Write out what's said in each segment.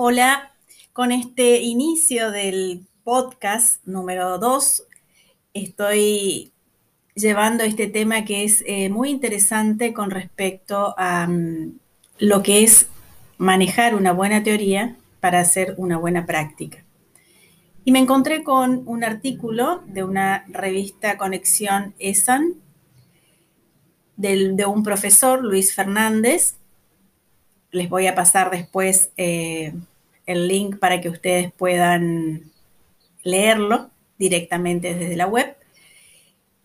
Hola, con este inicio del podcast número 2 estoy llevando este tema que es eh, muy interesante con respecto a um, lo que es manejar una buena teoría para hacer una buena práctica. Y me encontré con un artículo de una revista Conexión ESAN de un profesor, Luis Fernández. Les voy a pasar después eh, el link para que ustedes puedan leerlo directamente desde la web.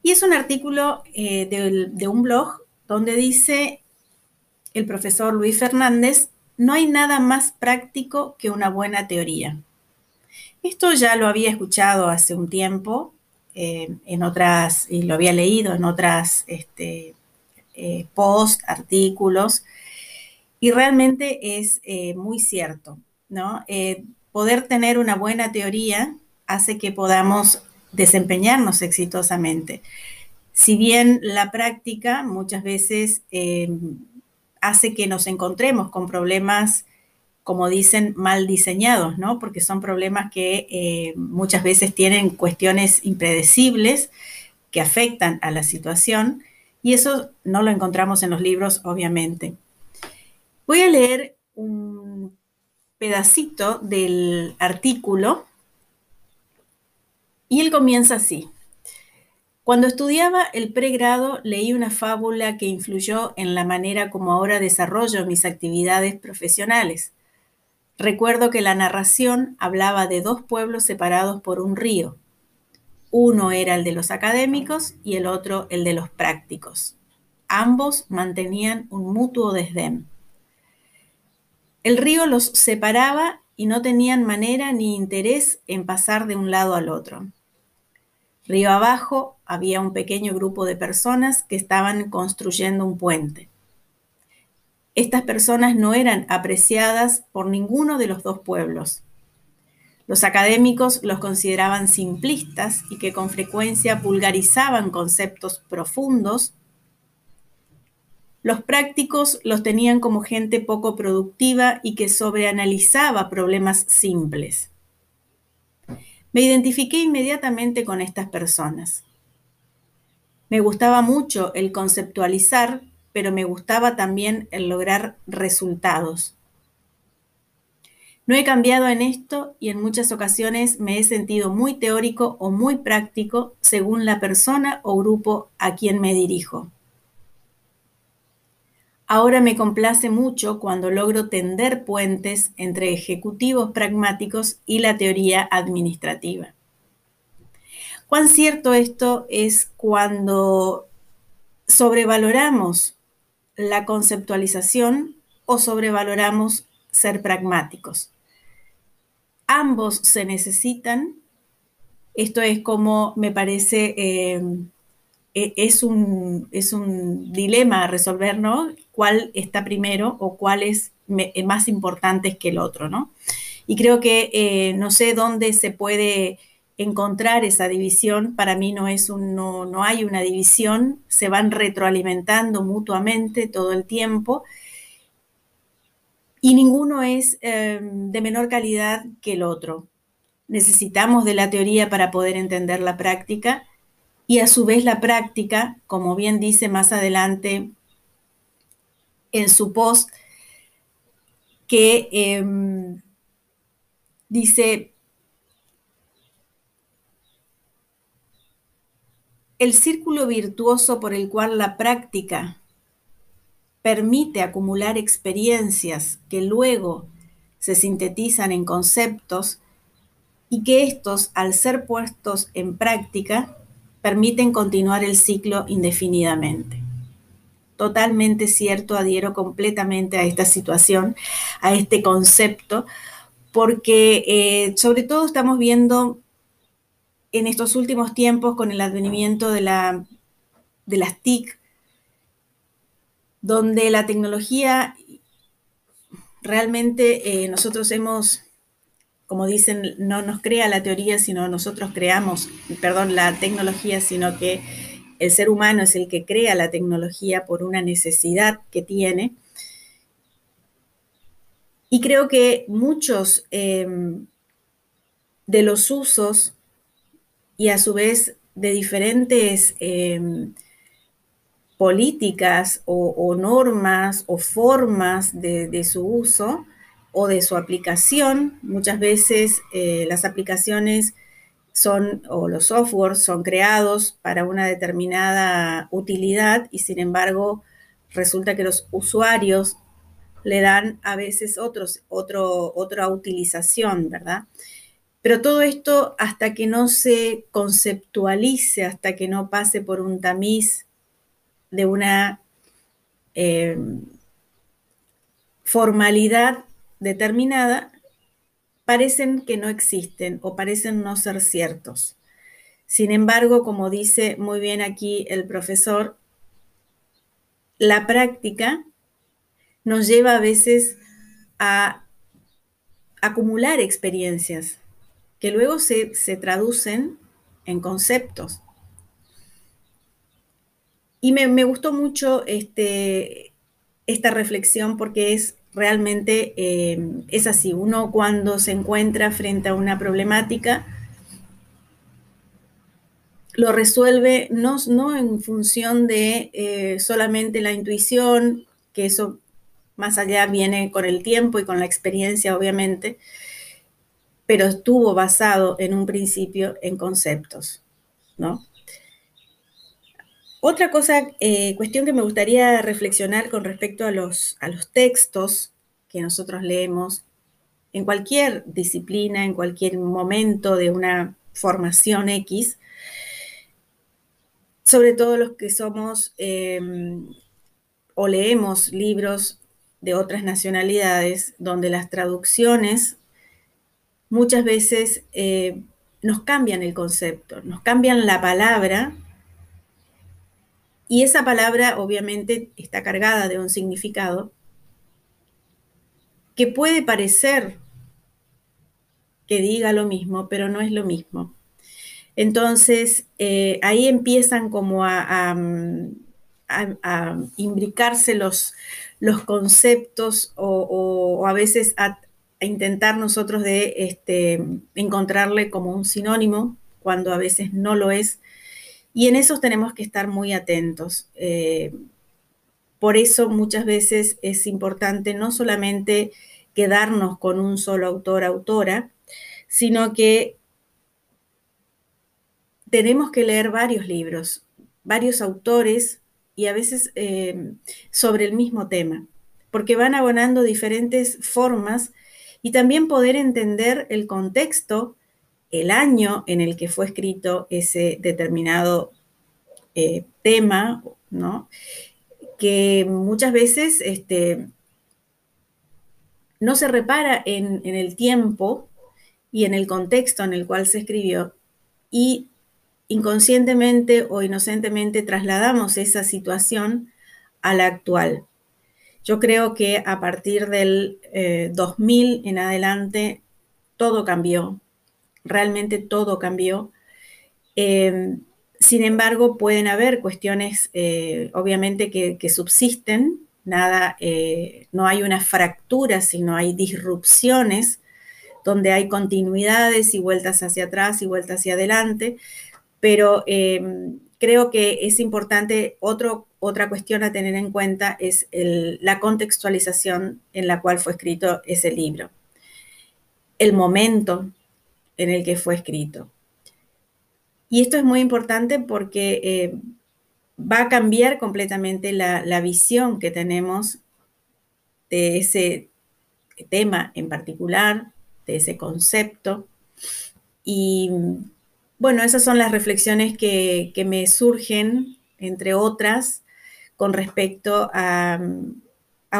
Y es un artículo eh, de, un blog donde dice el profesor Luis Fernández, no hay nada más práctico que una buena teoría. Esto ya lo había escuchado hace un tiempo eh, en otras, y lo había leído en otras este, posts, artículos, y realmente es muy cierto. ¿no? Eh, poder tener una buena teoría hace que podamos desempeñarnos exitosamente. Si bien la práctica muchas veces eh, hace que nos encontremos con problemas, como dicen, mal diseñados, ¿no? Porque son problemas que eh, muchas veces tienen cuestiones impredecibles que afectan a la situación y eso no lo encontramos en los libros, obviamente. Voy a leer un pedacito del artículo y él comienza así. Cuando estudiaba el pregrado leí una fábula que influyó en la manera como ahora desarrollo mis actividades profesionales. Recuerdo que la narración hablaba de dos pueblos separados por un río. Uno era el de los académicos y el otro el de los prácticos. Ambos mantenían un mutuo desdén. El río los separaba y no tenían manera ni interés en pasar de un lado al otro. Río abajo había un pequeño grupo de personas que estaban construyendo un puente. Estas personas no eran apreciadas por ninguno de los dos pueblos. Los académicos los consideraban simplistas y que con frecuencia vulgarizaban conceptos profundos los prácticos los tenían como gente poco productiva y que sobreanalizaba problemas simples. Me identifiqué inmediatamente con estas personas. Me gustaba mucho el conceptualizar, pero me gustaba también el lograr resultados. No he cambiado en esto y en muchas ocasiones me he sentido muy teórico o muy práctico según la persona o grupo a quien me dirijo. Ahora me complace mucho cuando logro tender puentes entre ejecutivos pragmáticos y la teoría administrativa. Cuán cierto esto es cuando sobrevaloramos la conceptualización o sobrevaloramos ser pragmáticos. Ambos se necesitan. Esto es como me parece eh, e, es un, es un dilema a resolver, ¿no? ¿Cuál está primero o cuál es eh, más importante que el otro, ¿no? Y creo que eh, no sé dónde se puede encontrar esa división. Para mí no, es un, no, hay una división, se van retroalimentando mutuamente todo el tiempo y ninguno es em, de menor calidad que el otro. Necesitamos de la teoría para poder entender la práctica y a su vez la práctica, como bien dice más adelante en su post, que em, dice, el círculo virtuoso por el cual la práctica permite acumular experiencias que luego se sintetizan en conceptos y que estos, al ser puestos en práctica, permiten continuar el ciclo indefinidamente. Totalmente cierto, adhiero completamente a esta situación, a este concepto, porque eh, sobre todo estamos viendo en estos últimos tiempos con el advenimiento de, la, de las TIC, donde la tecnología realmente eh, nosotros hemos como dicen, no nos crea la teoría, sino nosotros creamos, perdón, la tecnología, sino que el ser humano es el que crea la tecnología por una necesidad que tiene. Y creo que muchos em, de los usos y a su vez de diferentes em, políticas o, normas o formas de, su uso o de su aplicación. Muchas veces eh, las aplicaciones son, o los softwares son creados para una determinada utilidad y sin embargo resulta que los usuarios le dan a veces otros, otro, otra utilización, ¿verdad? Pero todo esto hasta que no se conceptualice, hasta que no pase por un tamiz de una eh, formalidad determinada, parecen que no existen o parecen no ser ciertos. Sin embargo, como dice muy bien aquí el profesor, la práctica nos lleva a veces a acumular experiencias que luego se, traducen en conceptos. Y me, gustó mucho este, esta reflexión porque es realmente, eh, es así, uno cuando se encuentra frente a una problemática, lo resuelve no, no en función de eh, solamente la intuición, que eso más allá viene con el tiempo y con la experiencia, obviamente, pero estuvo basado en un principio en conceptos, ¿no? Otra cosa, eh, cuestión que me gustaría reflexionar con respecto a los, textos que nosotros leemos en cualquier disciplina, en cualquier momento de una formación X, sobre todo los que somos em, o leemos libros de otras nacionalidades, donde las traducciones muchas veces eh, nos cambian el concepto, nos cambian la palabra y esa palabra obviamente está cargada de un significado que puede parecer que diga lo mismo, pero no es lo mismo. Entonces, eh, ahí empiezan como a, imbricarse los, los conceptos o, a veces a, intentar nosotros de este, encontrarle como un sinónimo cuando a veces no lo es. Y en eso tenemos que estar muy atentos. Eh, por eso muchas veces es importante no solamente quedarnos con un solo autor, autora, sino que tenemos que leer varios libros, varios autores y a veces eh, sobre el mismo tema, porque van abonando diferentes formas y también poder entender el contexto, el año en el que fue escrito ese determinado eh, tema, ¿no? Que muchas veces este, no se repara en, el tiempo y en el contexto en el cual se escribió y inconscientemente o inocentemente trasladamos esa situación a la actual. Yo creo que a partir del 2000 eh, en adelante todo cambió, realmente todo cambió. Em, sin embargo, pueden haber cuestiones, eh, obviamente, que, subsisten, nada, eh, no hay una fractura, sino hay disrupciones donde hay continuidades y vueltas hacia atrás y vueltas hacia adelante. Pero em, creo que es importante, otra cuestión a tener en cuenta es la contextualización en la cual fue escrito ese libro, el momento en el que fue escrito. Y esto es muy importante porque eh, va a cambiar completamente la, visión que tenemos de ese tema en particular, de ese concepto. Y bueno, esas son las reflexiones que, me surgen, entre otras, con respecto a,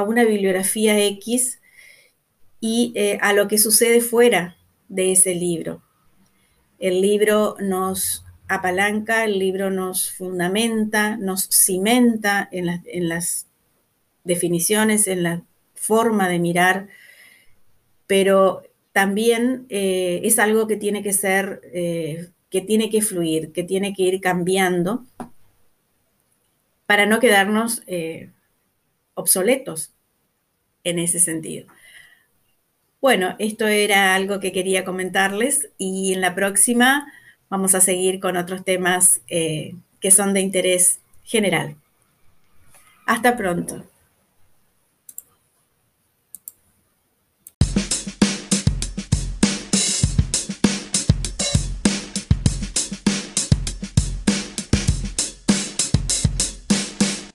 una bibliografía X y eh, a lo que sucede fuera de ese libro. El libro nos apalanca, el libro nos fundamenta, nos cimenta en, las definiciones, en la forma de mirar, pero también eh, es algo que tiene que ser eh, que tiene que fluir, que tiene que ir cambiando para no quedarnos eh, obsoletos en ese sentido. Bueno, esto era algo que quería comentarles y en la próxima vamos a seguir con otros temas eh, que son de interés general. Hasta pronto.